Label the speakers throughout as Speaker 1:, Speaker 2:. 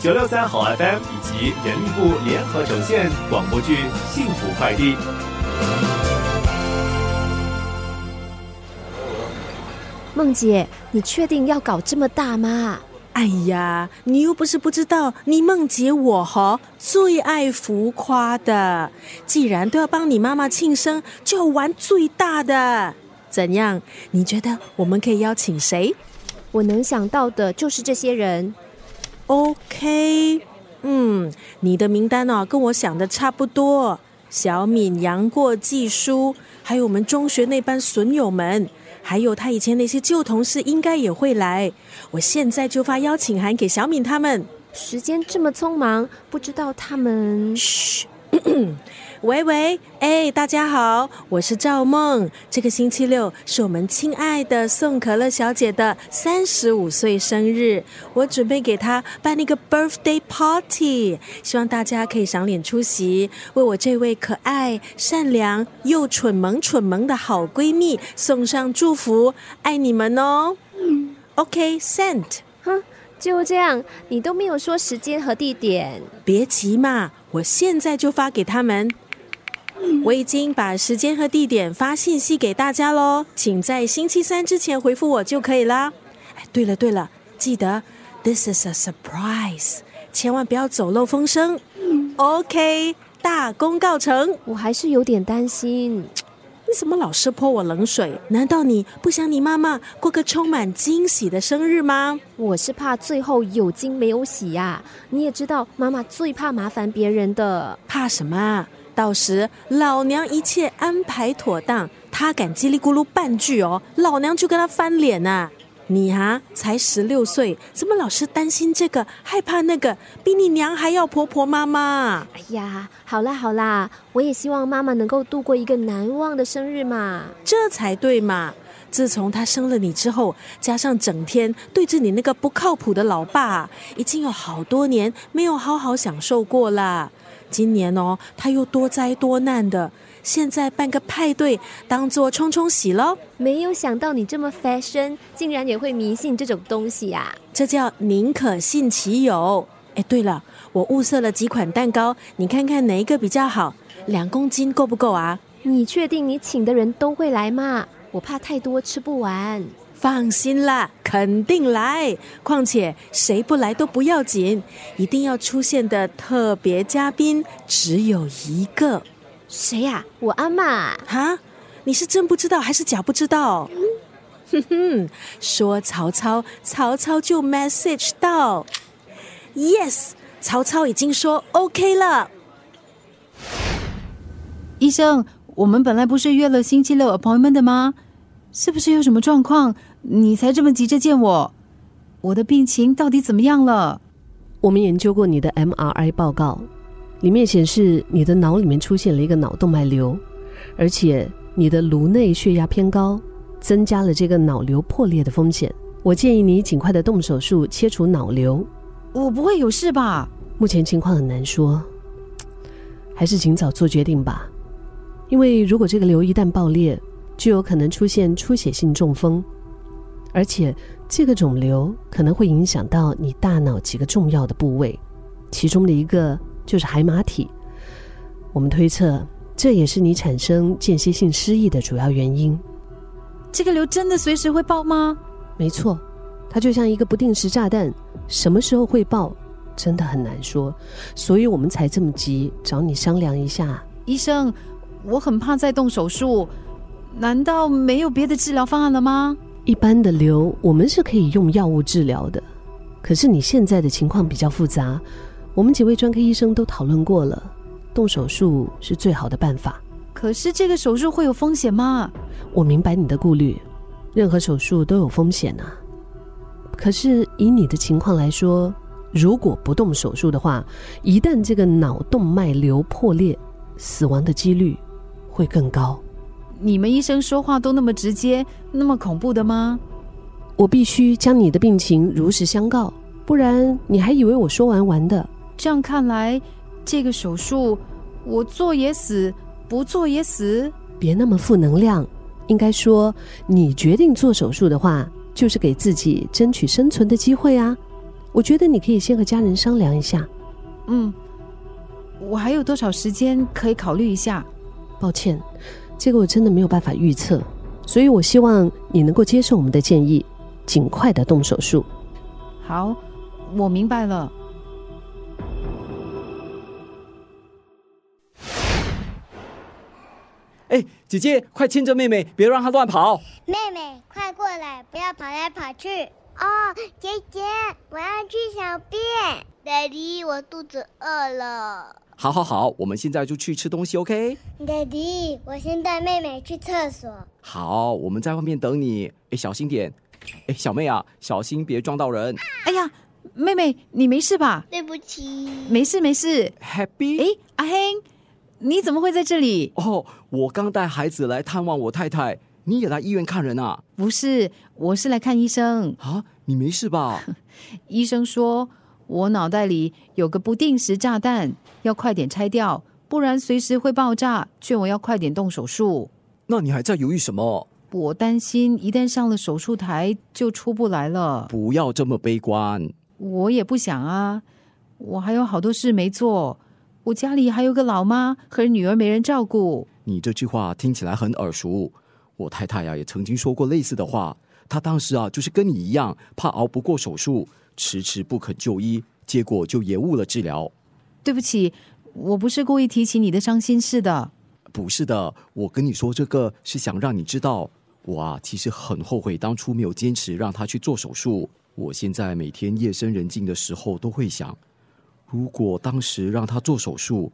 Speaker 1: 九六三好 FM 以及人力部联合呈现广播剧《幸福快递》。
Speaker 2: 梦姐，你确定要搞这么大吗？
Speaker 3: 哎呀，你又不是不知道，你梦姐我哈最爱浮夸的。既然都要帮你妈妈庆生，就要玩最大的。怎样？你觉得我们可以邀请谁？
Speaker 2: 我能想到的就是这些人。
Speaker 3: OK，嗯，你的名单哦，跟我想的差不多。小敏、杨过、季叔，还有我们中学那班损友们。还有他以前那些旧同事应该也会来，我现在就发邀请函给小敏他们。
Speaker 2: 时间这么匆忙，不知道他们。
Speaker 3: 嘘。喂喂，哎，大家好，我是赵梦。这个星期六是我们亲爱的宋可乐小姐的三十五岁生日，我准备给她办一个 birthday party，希望大家可以赏脸出席，为我这位可爱、善良又蠢萌蠢萌的好闺蜜送上祝福，爱你们哦。OK，sent。
Speaker 2: 哼，就这样，你都没有说时间和地点。
Speaker 3: 别急嘛。我现在就发给他们。我已经把时间和地点发信息给大家喽，请在星期三之前回复我就可以啦。哎，对了对了，记得 This is a surprise，千万不要走漏风声。OK，大功告成。
Speaker 2: 我还是有点担心。
Speaker 3: 你怎么老是泼我冷水？难道你不想你妈妈过个充满惊喜的生日吗？
Speaker 2: 我是怕最后有惊没有喜呀。你也知道，妈妈最怕麻烦别人的。
Speaker 3: 怕什么？到时老娘一切安排妥当，她敢叽里咕噜半句哦，老娘就跟他翻脸呐！你啊，才十六岁，怎么老是担心这个，害怕那个，比你娘还要婆婆妈妈？
Speaker 2: 哎呀，好啦好啦，我也希望妈妈能够度过一个难忘的生日嘛，
Speaker 3: 这才对嘛！自从她生了你之后，加上整天对着你那个不靠谱的老爸，已经有好多年没有好好享受过了。今年哦，她又多灾多难的。现在办个派对，当做冲冲喜喽！
Speaker 2: 没有想到你这么 fashion，竟然也会迷信这种东西呀！
Speaker 3: 这叫宁可信其有。哎，对了，我物色了几款蛋糕，你看看哪一个比较好？两公斤够不够啊？
Speaker 2: 你确定你请的人都会来吗？我怕太多吃不完。
Speaker 3: 放心啦，肯定来。况且谁不来都不要紧，一定要出现的特别嘉宾只有一个。
Speaker 2: 谁呀？我阿妈。
Speaker 3: 哈，你是真不知道还是假不知道？哼哼，说曹操，曹操就 message 到，yes，曹操已经说 OK 了。
Speaker 4: 医生，我们本来不是约了星期六 appointment 的吗？是不是有什么状况，你才这么急着见我？我的病情到底怎么样了？
Speaker 5: 我们研究过你的 MRI 报告。里面显示你的脑里面出现了一个脑动脉瘤，而且你的颅内血压偏高，增加了这个脑瘤破裂的风险。我建议你尽快的动手术切除脑瘤。
Speaker 4: 我不会有事吧？
Speaker 5: 目前情况很难说，还是尽早做决定吧。因为如果这个瘤一旦爆裂，就有可能出现出血性中风，而且这个肿瘤可能会影响到你大脑几个重要的部位，其中的一个。就是海马体，我们推测这也是你产生间歇性失忆的主要原因。
Speaker 4: 这个瘤真的随时会爆吗？
Speaker 5: 没错，它就像一个不定时炸弹，什么时候会爆，真的很难说。所以我们才这么急找你商量一下。
Speaker 4: 医生，我很怕再动手术，难道没有别的治疗方案了吗？
Speaker 5: 一般的瘤我们是可以用药物治疗的，可是你现在的情况比较复杂。我们几位专科医生都讨论过了，动手术是最好的办法。
Speaker 4: 可是这个手术会有风险吗？
Speaker 5: 我明白你的顾虑，任何手术都有风险啊。可是以你的情况来说，如果不动手术的话，一旦这个脑动脉瘤破裂，死亡的几率会更高。
Speaker 4: 你们医生说话都那么直接，那么恐怖的吗？
Speaker 5: 我必须将你的病情如实相告，不然你还以为我说完完的。
Speaker 4: 这样看来，这个手术我做也死，不做也死。
Speaker 5: 别那么负能量，应该说，你决定做手术的话，就是给自己争取生存的机会啊。我觉得你可以先和家人商量一下。
Speaker 4: 嗯，我还有多少时间可以考虑一下？
Speaker 5: 抱歉，这个我真的没有办法预测，所以我希望你能够接受我们的建议，尽快的动手术。
Speaker 4: 好，我明白了。
Speaker 6: 姐姐，快牵着妹妹，别让她乱跑。
Speaker 7: 妹妹，快过来，不要跑来跑去。哦，姐姐，我要去小便。Daddy，我肚子饿了。
Speaker 6: 好，好，好，我们现在就去吃东西
Speaker 7: ，OK？Daddy，我先带妹妹去厕所。
Speaker 6: 好，我们在外面等你。哎，小心点。哎，小妹啊，小心别撞到人。
Speaker 4: 哎呀，妹妹，你没事吧？
Speaker 7: 对不起。
Speaker 4: 没事，没事。
Speaker 6: Happy？
Speaker 4: 哎，阿黑，你怎么会在这里？
Speaker 6: 哦，我刚带孩子来探望我太太，你也来医院看人啊？
Speaker 4: 不是，我是来看医生。
Speaker 6: 啊，你没事吧？
Speaker 4: 医生说我脑袋里有个不定时炸弹，要快点拆掉，不然随时会爆炸，劝我要快点动手术。
Speaker 6: 那你还在犹豫什么？
Speaker 4: 我担心一旦上了手术台就出不来了。
Speaker 6: 不要这么悲观。
Speaker 4: 我也不想啊，我还有好多事没做。我家里还有个老妈和女儿没人照顾。
Speaker 6: 你这句话听起来很耳熟，我太太呀、也曾经说过类似的话。她当时啊就是跟你一样，怕熬不过手术，迟迟不肯就医，结果就延误了治疗。
Speaker 4: 对不起，我不是故意提起你的伤心事的。
Speaker 6: 不是的，我跟你说这个是想让你知道，我啊其实很后悔当初没有坚持让她去做手术。我现在每天夜深人静的时候都会想，如果当时让他做手术，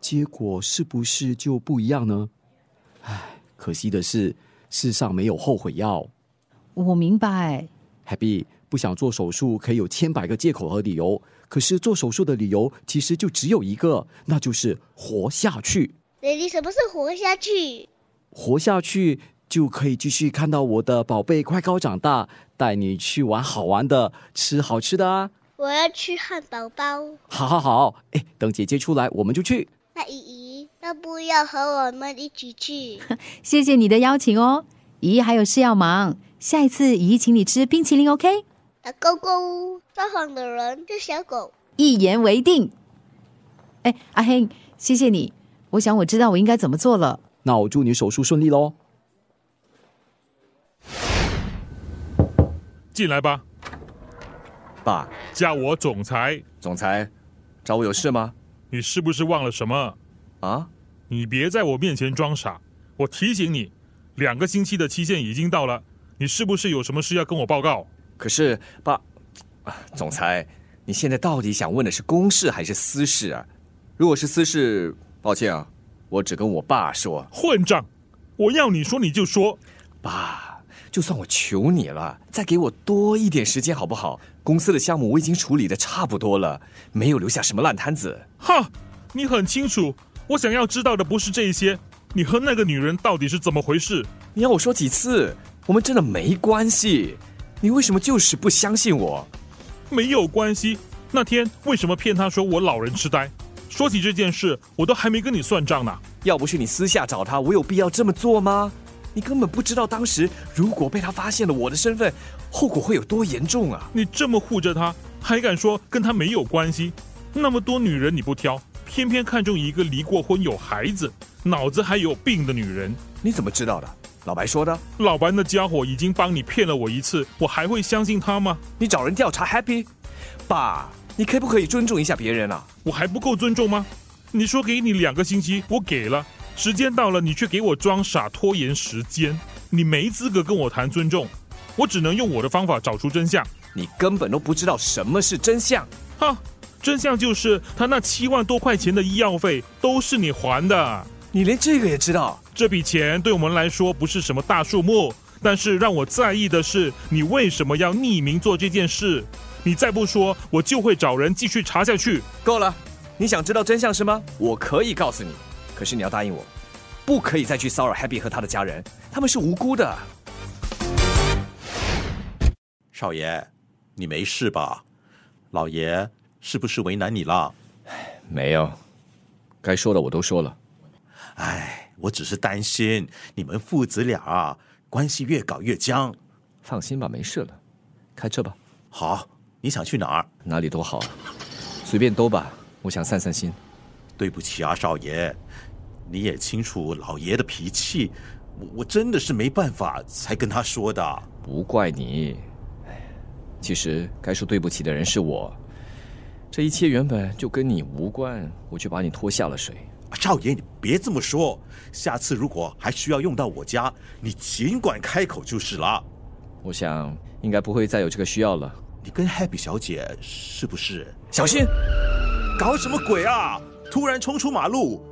Speaker 6: 结果是不是就不一样呢？唉，可惜的是，世上没有后悔药。
Speaker 4: 我明白
Speaker 6: ，Happy 不想做手术可以有千百个借口和理由，可是做手术的理由其实就只有一个，那就是活下去。
Speaker 7: Daddy，什么是活下去？
Speaker 6: 活下去就可以继续看到我的宝贝快高长大，带你去玩好玩的，吃好吃的啊！
Speaker 7: 我要吃汉堡包。
Speaker 6: 好好好，哎，等姐姐出来我们就去。
Speaker 7: 那姨姨要不要和我们一起去？
Speaker 4: 谢谢你的邀请哦。姨姨还有事要忙，下一次姨姨请你吃冰淇淋，OK？
Speaker 7: 打勾勾，撒谎的人是小狗。
Speaker 4: 一言为定。哎，阿黑，谢谢你。我想我知道我应该怎么做了。
Speaker 6: 那我祝你手术顺利喽。
Speaker 8: 进来吧，
Speaker 9: 爸，
Speaker 8: 叫我总裁。
Speaker 9: 总裁，找我有事吗？
Speaker 8: 你是不是忘了什么？
Speaker 9: 啊？
Speaker 8: 你别在我面前装傻。我提醒你，两个星期的期限已经到了，你是不是有什么事要跟我报告？
Speaker 9: 可是爸，啊总裁，你现在到底想问的是公事还是私事啊？如果是私事，抱歉啊，我只跟我爸说。
Speaker 8: 混账！我要你说你就说。
Speaker 9: 爸，就算我求你了，再给我多一点时间好不好？公司的项目我已经处理的差不多了，没有留下什么烂摊子。
Speaker 8: 哈，你很清楚，我想要知道的不是这些，你和那个女人到底是怎么回事？
Speaker 9: 你要我说几次？我们真的没关系，你为什么就是不相信我？
Speaker 8: 没有关系。那天为什么骗他说我老人痴呆？说起这件事，我都还没跟你算账呢。
Speaker 9: 要不是你私下找他，我有必要这么做吗？你根本不知道当时如果被他发现了我的身份，后果会有多严重啊！
Speaker 8: 你这么护着他，还敢说跟他没有关系？那么多女人你不挑，偏偏看中一个离过婚、有孩子、脑子还有病的女人。
Speaker 9: 你怎么知道的？老白说的。
Speaker 8: 老白那家伙已经帮你骗了我一次，我还会相信他吗？
Speaker 9: 你找人调查 Happy，爸，你可不可以尊重一下别人啊？
Speaker 8: 我还不够尊重吗？你说给你两个星期，我给了，时间到了，你却给我装傻拖延时间，你没资格跟我谈尊重，我只能用我的方法找出真相。
Speaker 9: 你根本都不知道什么是真相。
Speaker 8: 哈，真相就是他那七万多块钱的医药费都是你还的，
Speaker 9: 你连这个也知道？
Speaker 8: 这笔钱对我们来说不是什么大数目，但是让我在意的是你为什么要匿名做这件事。你再不说，我就会找人继续查下去。
Speaker 9: 够了，你想知道真相是吗？我可以告诉你，可是你要答应我，不可以再去骚扰 Happy 和他的家人，他们是无辜的。
Speaker 10: 少爷，你没事吧？老爷是不是为难你了？
Speaker 9: 没有，该说的我都说了。
Speaker 10: 哎，我只是担心你们父子俩啊，关系越搞越僵。
Speaker 9: 放心吧，没事了，开车吧。
Speaker 10: 好，你想去哪儿？
Speaker 9: 哪里都好，随便兜吧。我想散散心。
Speaker 10: 对不起啊，少爷，你也清楚老爷的脾气，我我真的是没办法才跟他说的。
Speaker 9: 不怪你，哎，其实该说对不起的人是我。这一切原本就跟你无关，我却把你拖下了水。
Speaker 10: 少爷，你别这么说。下次如果还需要用到我家，你尽管开口就是了。
Speaker 9: 我想应该不会再有这个需要了。
Speaker 10: 你跟 Happy 小姐是不是？
Speaker 9: 小心！
Speaker 10: 搞什么鬼啊！突然冲出马路，